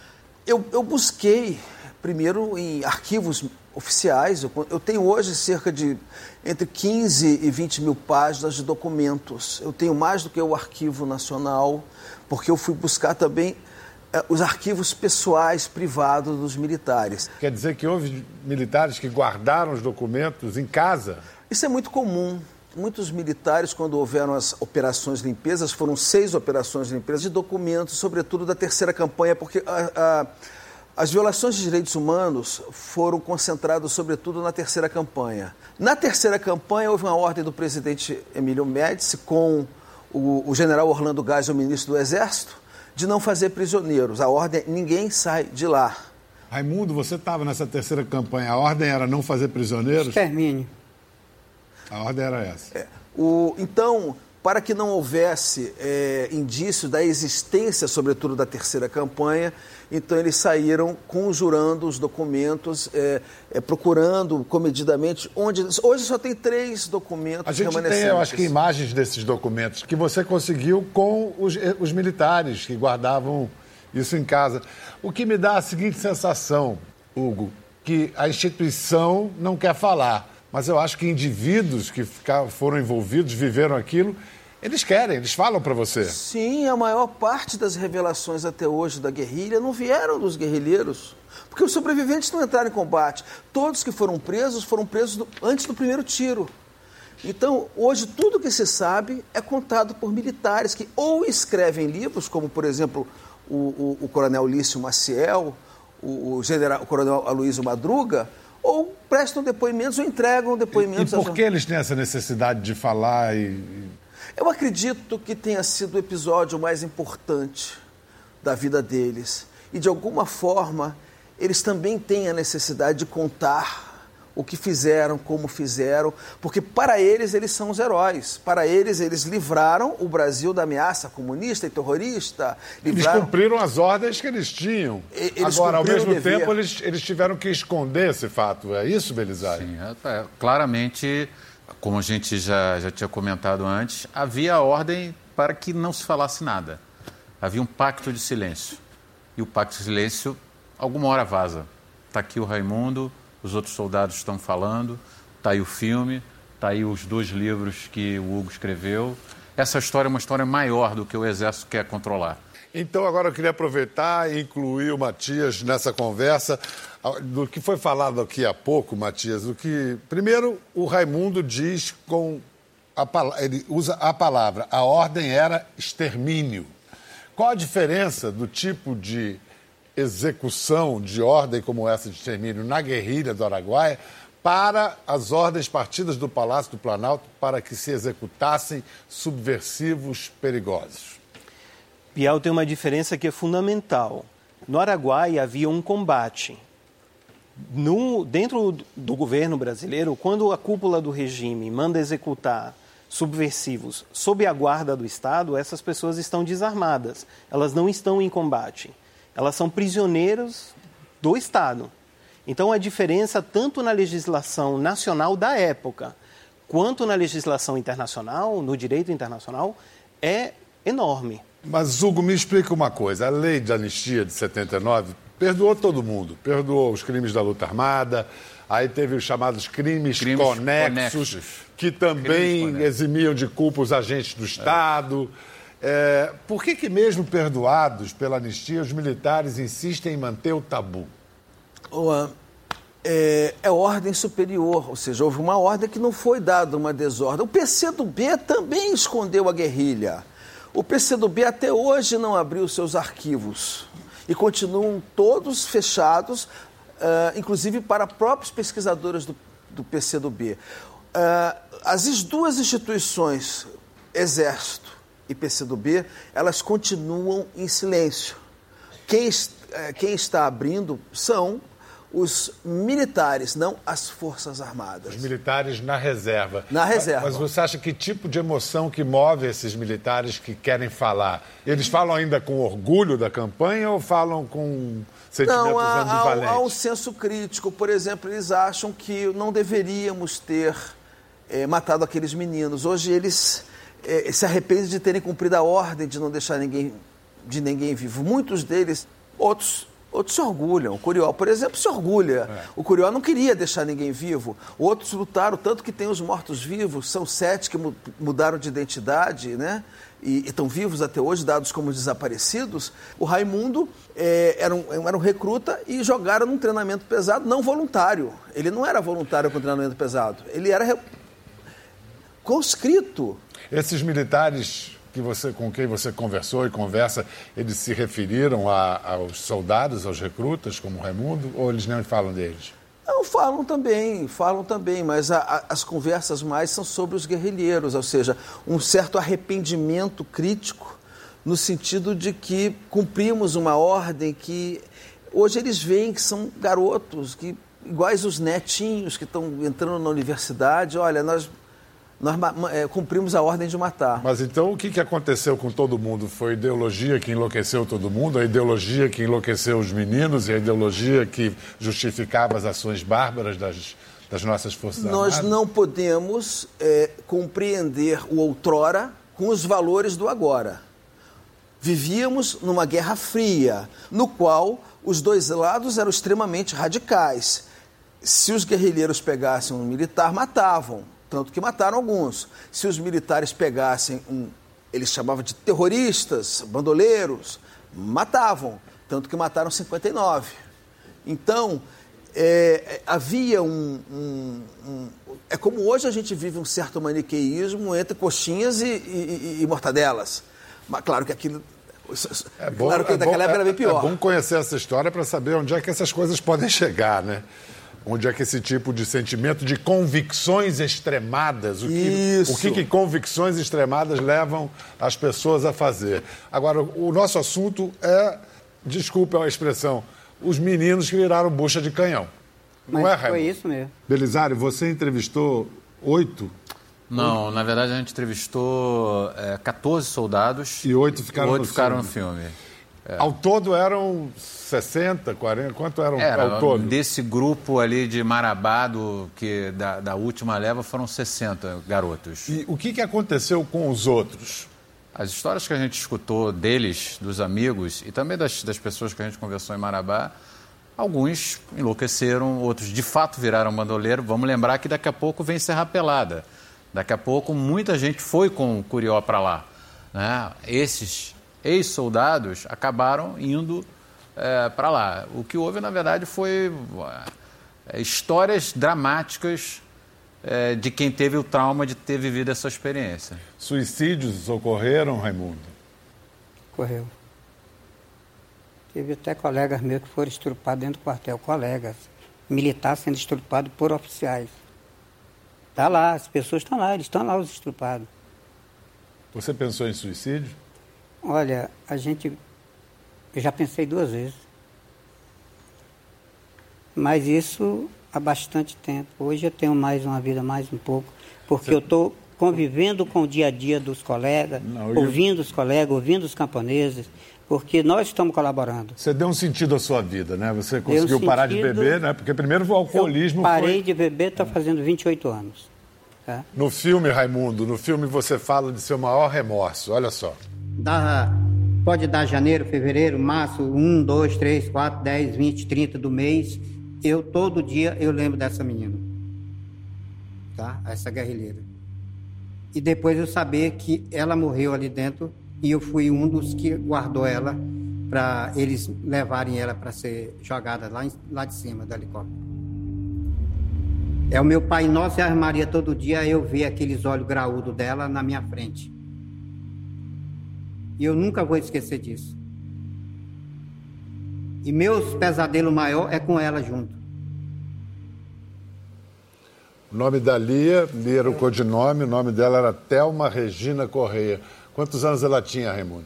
Eu, eu busquei primeiro em arquivos oficiais. Eu, tenho hoje cerca de entre 15 e 20 mil páginas de documentos. Eu tenho mais do que o Arquivo Nacional, porque eu fui buscar também eh, os arquivos pessoais, privados dos militares. Quer dizer que houve militares que guardaram os documentos em casa? Isso é muito comum. Muitos militares, quando houveram as operações limpezas, foram seis operações de limpeza de documentos, sobretudo da terceira campanha, porque a, a as violações de direitos humanos foram concentradas sobretudo na terceira campanha. Na terceira campanha, houve uma ordem do presidente Emílio Médici com o, o general Orlando Gás, o ministro do Exército, de não fazer prisioneiros. A ordem é ninguém sai de lá. Raimundo, você estava nessa terceira campanha. A ordem era não fazer prisioneiros? Extermínio. A ordem era essa. É, o, então, para que não houvesse é, indício da existência, sobretudo da terceira campanha, então eles saíram conjurando os documentos, é, é, procurando comedidamente onde. Hoje só tem três documentos A gente tem, eu acho que, imagens desses documentos que você conseguiu com os, eh, os militares que guardavam isso em casa. O que me dá a seguinte sensação, Hugo, que a instituição não quer falar. Mas eu acho que indivíduos que ficaram, foram envolvidos, viveram aquilo, eles querem, eles falam para você. Sim, a maior parte das revelações até hoje da guerrilha não vieram dos guerrilheiros. Porque os sobreviventes não entraram em combate. Todos que foram presos foram presos do, antes do primeiro tiro. Então, hoje, tudo que se sabe é contado por militares que ou escrevem livros, como, por exemplo, o, o, o coronel Lício Maciel, o, o, general, o coronel Aloysio Madruga, ou prestam depoimentos ou entregam depoimentos. E, e por que eles têm essa necessidade de falar e eu acredito que tenha sido o episódio mais importante da vida deles. E de alguma forma, eles também têm a necessidade de contar o que fizeram, como fizeram, porque para eles eles são os heróis. Para eles eles livraram o Brasil da ameaça comunista e terrorista. Livraram... Eles cumpriram as ordens que eles tinham. Eles Agora, ao mesmo tempo, eles, eles tiveram que esconder esse fato. É isso, Belisário? Sim, é, é, claramente como a gente já, já tinha comentado antes, havia a ordem para que não se falasse nada. Havia um pacto de silêncio. E o pacto de silêncio, alguma hora vaza. Está aqui o Raimundo, os outros soldados estão falando, está aí o filme, está aí os dois livros que o Hugo escreveu. Essa história é uma história maior do que o Exército quer controlar. Então, agora eu queria aproveitar e incluir o Matias nessa conversa do que foi falado aqui há pouco, Matias. Do que primeiro o Raimundo diz com a, ele usa a palavra a ordem era extermínio. Qual a diferença do tipo de execução de ordem como essa de extermínio na guerrilha do Araguaia para as ordens partidas do Palácio do Planalto para que se executassem subversivos perigosos? Bial tem uma diferença que é fundamental. No Araguaia havia um combate. No, dentro do governo brasileiro, quando a cúpula do regime manda executar subversivos sob a guarda do Estado, essas pessoas estão desarmadas. Elas não estão em combate. Elas são prisioneiros do Estado. Então, a diferença, tanto na legislação nacional da época, quanto na legislação internacional, no direito internacional, é enorme. Mas, Hugo, me explica uma coisa. A lei de anistia de 79 perdoou todo mundo. Perdoou os crimes da luta armada, aí teve os chamados crimes, crimes conexos, conexos, que também eximiam de culpa os agentes do Estado. É. É, por que, que, mesmo perdoados pela anistia, os militares insistem em manter o tabu? é, é, ordem superior, ou seja, houve uma ordem que não foi dada uma desordem. O PCdoB também escondeu a guerrilha. O PCdoB até hoje não abriu seus arquivos e continuam todos fechados, uh, inclusive para próprios pesquisadores do, do PCdoB. Uh, as duas instituições, Exército e PCdoB, elas continuam em silêncio. Quem, uh, quem está abrindo são os militares, não as Forças Armadas. Os militares na reserva. Na reserva. Mas, você acha que tipo de emoção que move esses militares que querem falar? Eles falam ainda com orgulho da campanha ou falam com sentimentos não, há, ambivalentes? Há, há um senso crítico. Por exemplo, eles acham que não deveríamos ter é, matado aqueles meninos. Hoje eles é, se arrependem de terem cumprido a ordem de não deixar ninguém, de ninguém vivo. Muitos deles, outros Outros se orgulham. O Curió, por exemplo, se orgulha. É. O Curió não queria deixar ninguém vivo. Outros lutaram, tanto que tem os mortos-vivos, são sete que mudaram de identidade, né? E, estão vivos até hoje, dados como desaparecidos. O Raimundo é, era, um, era um recruta e jogaram num treinamento pesado não voluntário. Ele não era voluntário com treinamento pesado. Ele era conscrito. Esses militares que você, com quem você conversou e conversa, eles se referiram a, aos soldados, aos recrutas, como Raimundo, ou eles nem falam deles? Não, falam também, falam também, mas a, a, as conversas mais são sobre os guerrilheiros, ou seja, um certo arrependimento crítico, no sentido de que cumprimos uma ordem que hoje eles veem que são garotos, que iguais os netinhos que estão entrando na universidade, olha, nós nós é, cumprimos a ordem de matar. Mas então o que, que aconteceu com todo mundo? Foi a ideologia que enlouqueceu todo mundo, a ideologia que enlouqueceu os meninos e a ideologia que justificava as ações bárbaras das, das nossas forças Nós armadas? Nós não podemos é, compreender o outrora com os valores do agora. Vivíamos numa guerra fria, no qual os dois lados eram extremamente radicais. Se os guerrilheiros pegassem um militar, matavam tanto que mataram alguns. Se os militares pegassem um, eles chamavam de terroristas, bandoleiros, matavam, tanto que mataram 59. Então, é, havia um, um, um, É como hoje a gente vive um certo maniqueísmo entre coxinhas e, e, e mortadelas. Mas claro que aquilo. É bom, claro que é naquela bom, época era bem pior. É bom conhecer essa história para saber onde é que essas coisas podem chegar, né? Onde é que esse tipo de sentimento de convicções extremadas, o que, o que, que, convicções extremadas levam as pessoas a fazer. Agora, o nosso assunto é, desculpe a expressão, os meninos que viraram bucha de canhão. Não Mas é, Raimundo? Foi isso mesmo. Belisário, você entrevistou oito? Não, na verdade a gente entrevistou é, 14 soldados. E oito ficaram, oito no, ficaram filme. no filme. É. Ao todo eram 60, 40, quanto eram Era, ao todo? Desse grupo ali de Marabá, do, que, da, da última leva, foram 60 garotos. E o que, que aconteceu com os outros? As histórias que a gente escutou deles, dos amigos, e também das, das pessoas que a gente conversou em Marabá, Alguns enlouqueceram, outros de fato viraram bandoleiro. Vamos lembrar que daqui a pouco vem Serra Pelada. Daqui a pouco muita gente foi com o Curió para lá. Né? Esses ex-soldados acabaram indo é, para lá. O que houve, na verdade, foi é, histórias dramáticas é, de quem teve o trauma de ter vivido essa experiência. Suicídios ocorreram, Raimundo? Ocorreu. Teve até colegas meus que foram estrupados dentro do quartel, colegas. Militares sendo estrupados por oficiais. Está lá, as pessoas estão lá, eles estão lá os estrupados. Você pensou em suicídio? Olha, a gente. Eu já pensei duas vezes. Mas isso há bastante tempo. Hoje eu tenho mais uma vida mais um pouco, porque Você... eu estou convivendo com o dia a dia dos colegas, Não, eu... ouvindo os colegas, ouvindo os camponeses, porque nós estamos colaborando. Você deu um sentido à sua vida, né? Você conseguiu um parar de beber, né? Porque primeiro o alcoolismo eu parei foi... de beber, está fazendo 28 anos. Tá? No filme, Raimundo, no filme você fala de seu maior remorso, olha só. Dá, pode dar janeiro, fevereiro, março, 1, 2, 3, 4, 10, 20, 30 do mês. Eu, todo dia, eu lembro dessa menina. Tá? Essa guerrilheira. E depois eu saber que ela morreu ali dentro e eu fui um dos que guardou ela para eles levarem ela para ser jogada lá, em, lá de cima do helicóptero. É o meu pai nosso e a Maria todo dia eu ver aqueles olhos graúdos dela na minha frente. E eu nunca vou esquecer disso. E meus pesadelo maior é com ela junto. O nome da Lia, Lia era o codinome, o nome dela era Thelma Regina Correia. Quantos anos ela tinha, Raimundo?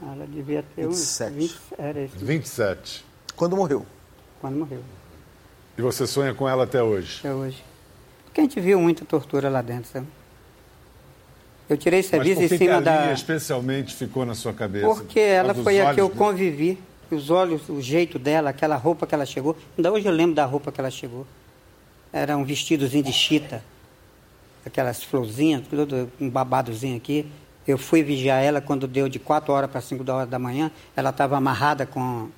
Ela devia ter 27. uns 20, era esse. 27. Quando morreu? Quando morreu. E você sonha com ela até hoje? Até hoje. Porque a gente viu muita tortura lá dentro, sabe? Eu tirei serviço em cima da. Lia especialmente ficou na sua cabeça? Porque ela foi a que eu convivi. Os olhos, o jeito dela, aquela roupa que ela chegou. Ainda hoje eu lembro da roupa que ela chegou. Era um vestidozinho de chita, aquelas florzinhas, um babadozinho aqui. Eu fui vigiar ela quando deu de 4 horas para 5 horas da manhã. Ela estava amarrada com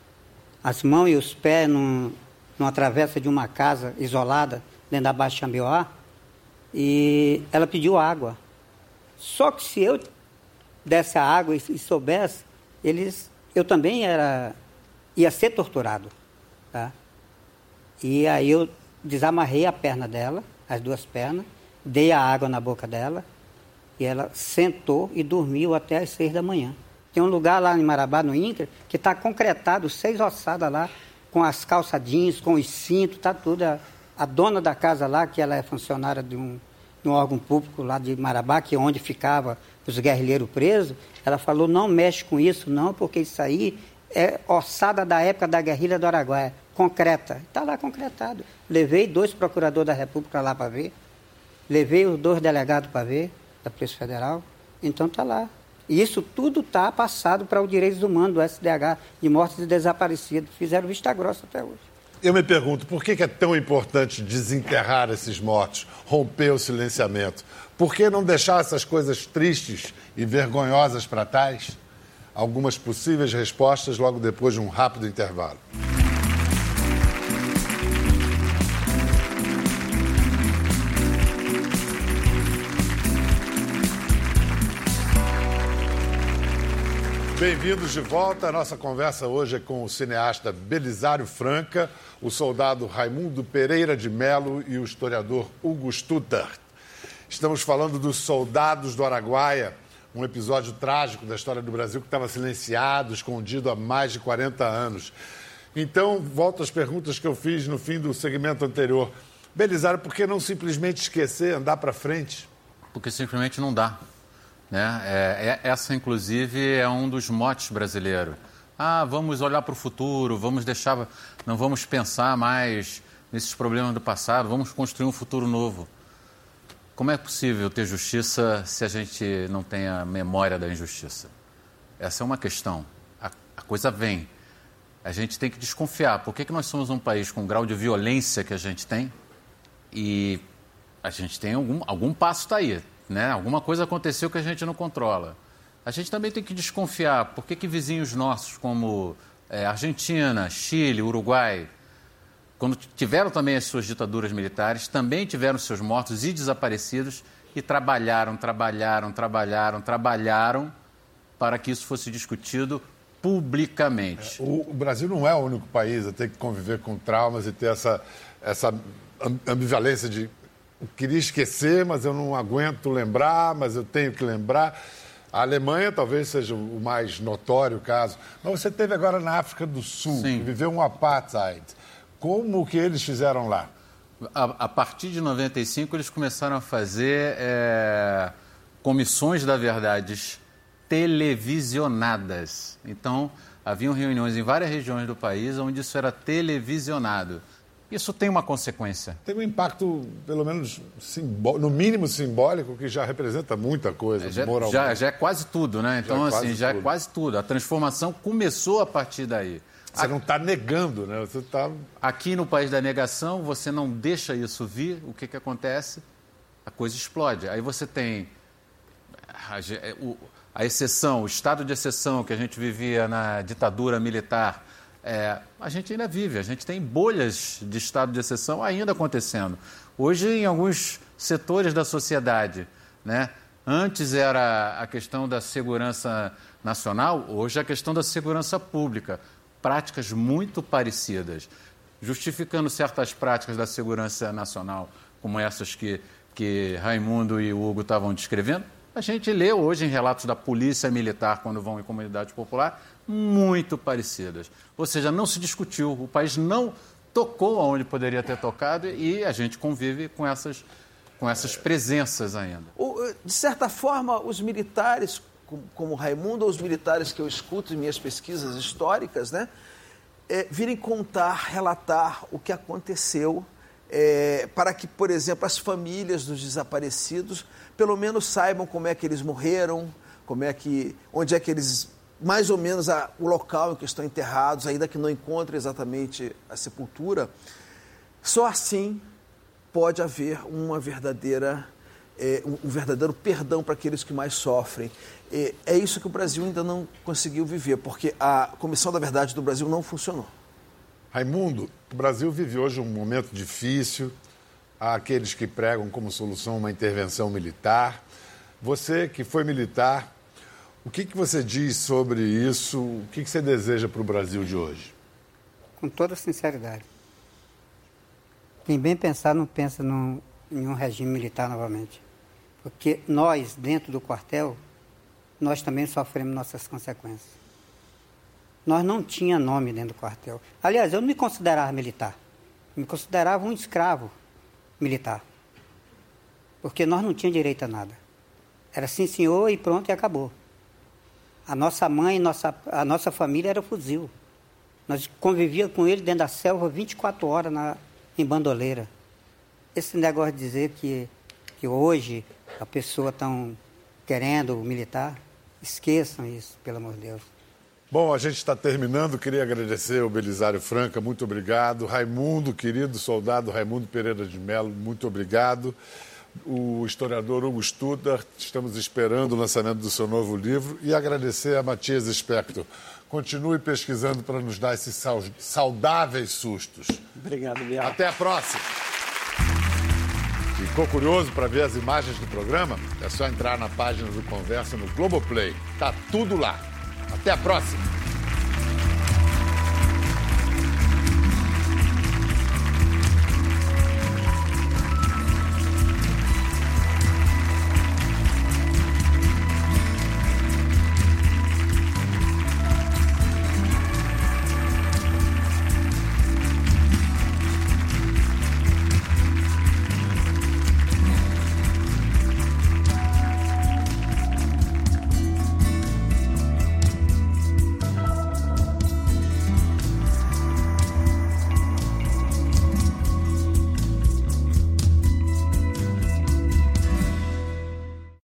as mãos e os pés num, numa travessa de uma casa isolada, dentro da Baixa Xambioá. E ela pediu água. Só que se eu desse a água e, soubesse, eles, eu também era, ia ser torturado. Tá? E aí eu desamarrei a perna dela, as duas pernas, dei a água na boca dela e ela sentou e dormiu até as seis da manhã. Tem um lugar lá em Marabá, no Inter, que está concretado, seis ossadas lá, com as calçadinhas, com os cintos, está tudo. A, a, dona da casa lá, que ela é funcionária de um, um órgão público lá de Marabá, que é onde ficava os guerrilheiros presos, ela falou, não mexe com isso não, porque isso aí é ossada da época da guerrilha do Araguaia, concreta. Está lá concretado. Levei dois procuradores da República lá para ver, levei os dois delegados para ver, da Polícia Federal, então está lá. E isso tudo está passado para o Direitos Humanos do SDH, de mortes e desaparecidos. Fizeram vista grossa até hoje. Eu me pergunto, por que é tão importante desenterrar esses mortos, romper o silenciamento? Por que não deixar essas coisas tristes e vergonhosas para trás? Algumas possíveis respostas logo depois de um rápido intervalo. Bem-vindos de volta. A nossa conversa hoje é com o cineasta Belisário Franca, o soldado Raimundo Pereira de Melo e o historiador Hugo Stuttgart. Estamos falando dos soldados do Araguaia, um episódio trágico da história do Brasil que estava silenciado, escondido há mais de 40 anos. Então, volto às perguntas que eu fiz no fim do segmento anterior. Belisário, por que não simplesmente esquecer, andar para frente? Porque simplesmente não dá. Né? É, é, essa, inclusive, é um dos motes brasileiros. Ah, vamos olhar para o futuro, vamos deixar, não vamos pensar mais nesses problemas do passado, vamos construir um futuro novo. Como é possível ter justiça se a gente não tem a memória da injustiça? Essa é uma questão. A, a coisa vem. A gente tem que desconfiar. Por que, que nós somos um país com o grau de violência que a gente tem? E a gente tem algum, algum passo está aí né? Alguma coisa aconteceu que a gente não controla. A gente também tem que desconfiar. Por que, que vizinhos nossos, como é, Argentina, Chile, Uruguai, quando tiveram também as suas ditaduras militares, também tiveram seus mortos e desaparecidos e trabalharam, trabalharam, trabalharam, trabalharam para que isso fosse discutido publicamente. O, o Brasil não é o único país a ter que conviver com traumas e ter essa, essa ambivalência de queria esquecer, mas eu não aguento lembrar, mas eu tenho que lembrar. A Alemanha talvez seja o mais notório caso. Mas você teve agora na África do Sul, Sim. que viveu um apartheid. Como que eles fizeram lá? A, a, partir de 95, eles começaram a fazer é, comissões da verdade televisionadas. Então, haviam reuniões em várias regiões do país onde isso era televisionado. Isso tem uma consequência. Tem um impacto, pelo menos, no mínimo simbólico, que já representa muita coisa. É, já, já, já, é quase tudo, né? Então, já é assim, já é tudo. é quase tudo. A transformação começou a partir daí. Você não está negando, né? Você tá... Aqui no país da negação, você não deixa isso vir, o que, que acontece? A coisa explode. Aí você tem a, a exceção, o estado de exceção que a gente vivia na ditadura militar. É, a gente ainda vive, a gente tem bolhas de estado de exceção ainda acontecendo. Hoje, em alguns setores da sociedade, né? Antes era a questão da segurança nacional, hoje é a questão da segurança pública práticas muito parecidas, justificando certas práticas da segurança nacional, como essas que, que Raimundo e Hugo estavam descrevendo. A gente lê hoje em relatos da polícia militar, quando vão em comunidade popular, muito parecidas. Ou seja, não se discutiu, o país não tocou aonde poderia ter tocado e a gente convive com essas, com essas presenças ainda. De certa forma, os militares como Raimundo, ou os militares que eu escuto em minhas pesquisas históricas, né, é, virem contar, relatar o que aconteceu, é, para que, por exemplo, as famílias dos desaparecidos pelo menos saibam como é que eles morreram, como é que, onde é que eles, mais ou menos a, o local em que estão enterrados, ainda que não encontrem exatamente a sepultura. Só assim pode haver uma verdadeira é, um, verdadeiro perdão para aqueles que mais sofrem. É, é isso que o Brasil ainda não conseguiu viver, porque a Comissão da Verdade do Brasil não funcionou. Raimundo, o Brasil vive hoje um momento difícil. Há aqueles que pregam como solução uma intervenção militar. Você que foi militar, o que, que você diz sobre isso? O que, que você deseja para o Brasil de hoje? Com toda sinceridade. Quem bem pensar não pensa num, em um regime militar novamente. Porque nós, dentro do quartel, nós também sofremos nossas consequências. Nós não tinha nome dentro do quartel. Aliás, eu não me considerava militar. Eu me considerava um escravo militar. Porque nós não tínhamos direito a nada. Era sim, senhor, e pronto, e acabou. A nossa mãe, nossa, a nossa família era fuzil. Nós convivíamos com ele dentro da selva 24 horas na, em bandoleira. Esse negócio de dizer que, que hoje a pessoa estão querendo militar, esqueçam isso, pelo amor de Deus. Bom, a gente está terminando. Queria agradecer ao Belisário Franca, muito obrigado. Raimundo, querido soldado Raimundo Pereira de Mello, muito obrigado. O historiador Hugo Studart, estamos esperando o lançamento do seu novo livro. E agradecer a Matias Espector. Continue pesquisando para nos dar esses saudáveis sustos. Obrigado, Biel. Até a próxima. Ficou curioso para ver as imagens do programa? É só entrar na página do Conversa no Globoplay. Tá tudo lá. Até a próxima!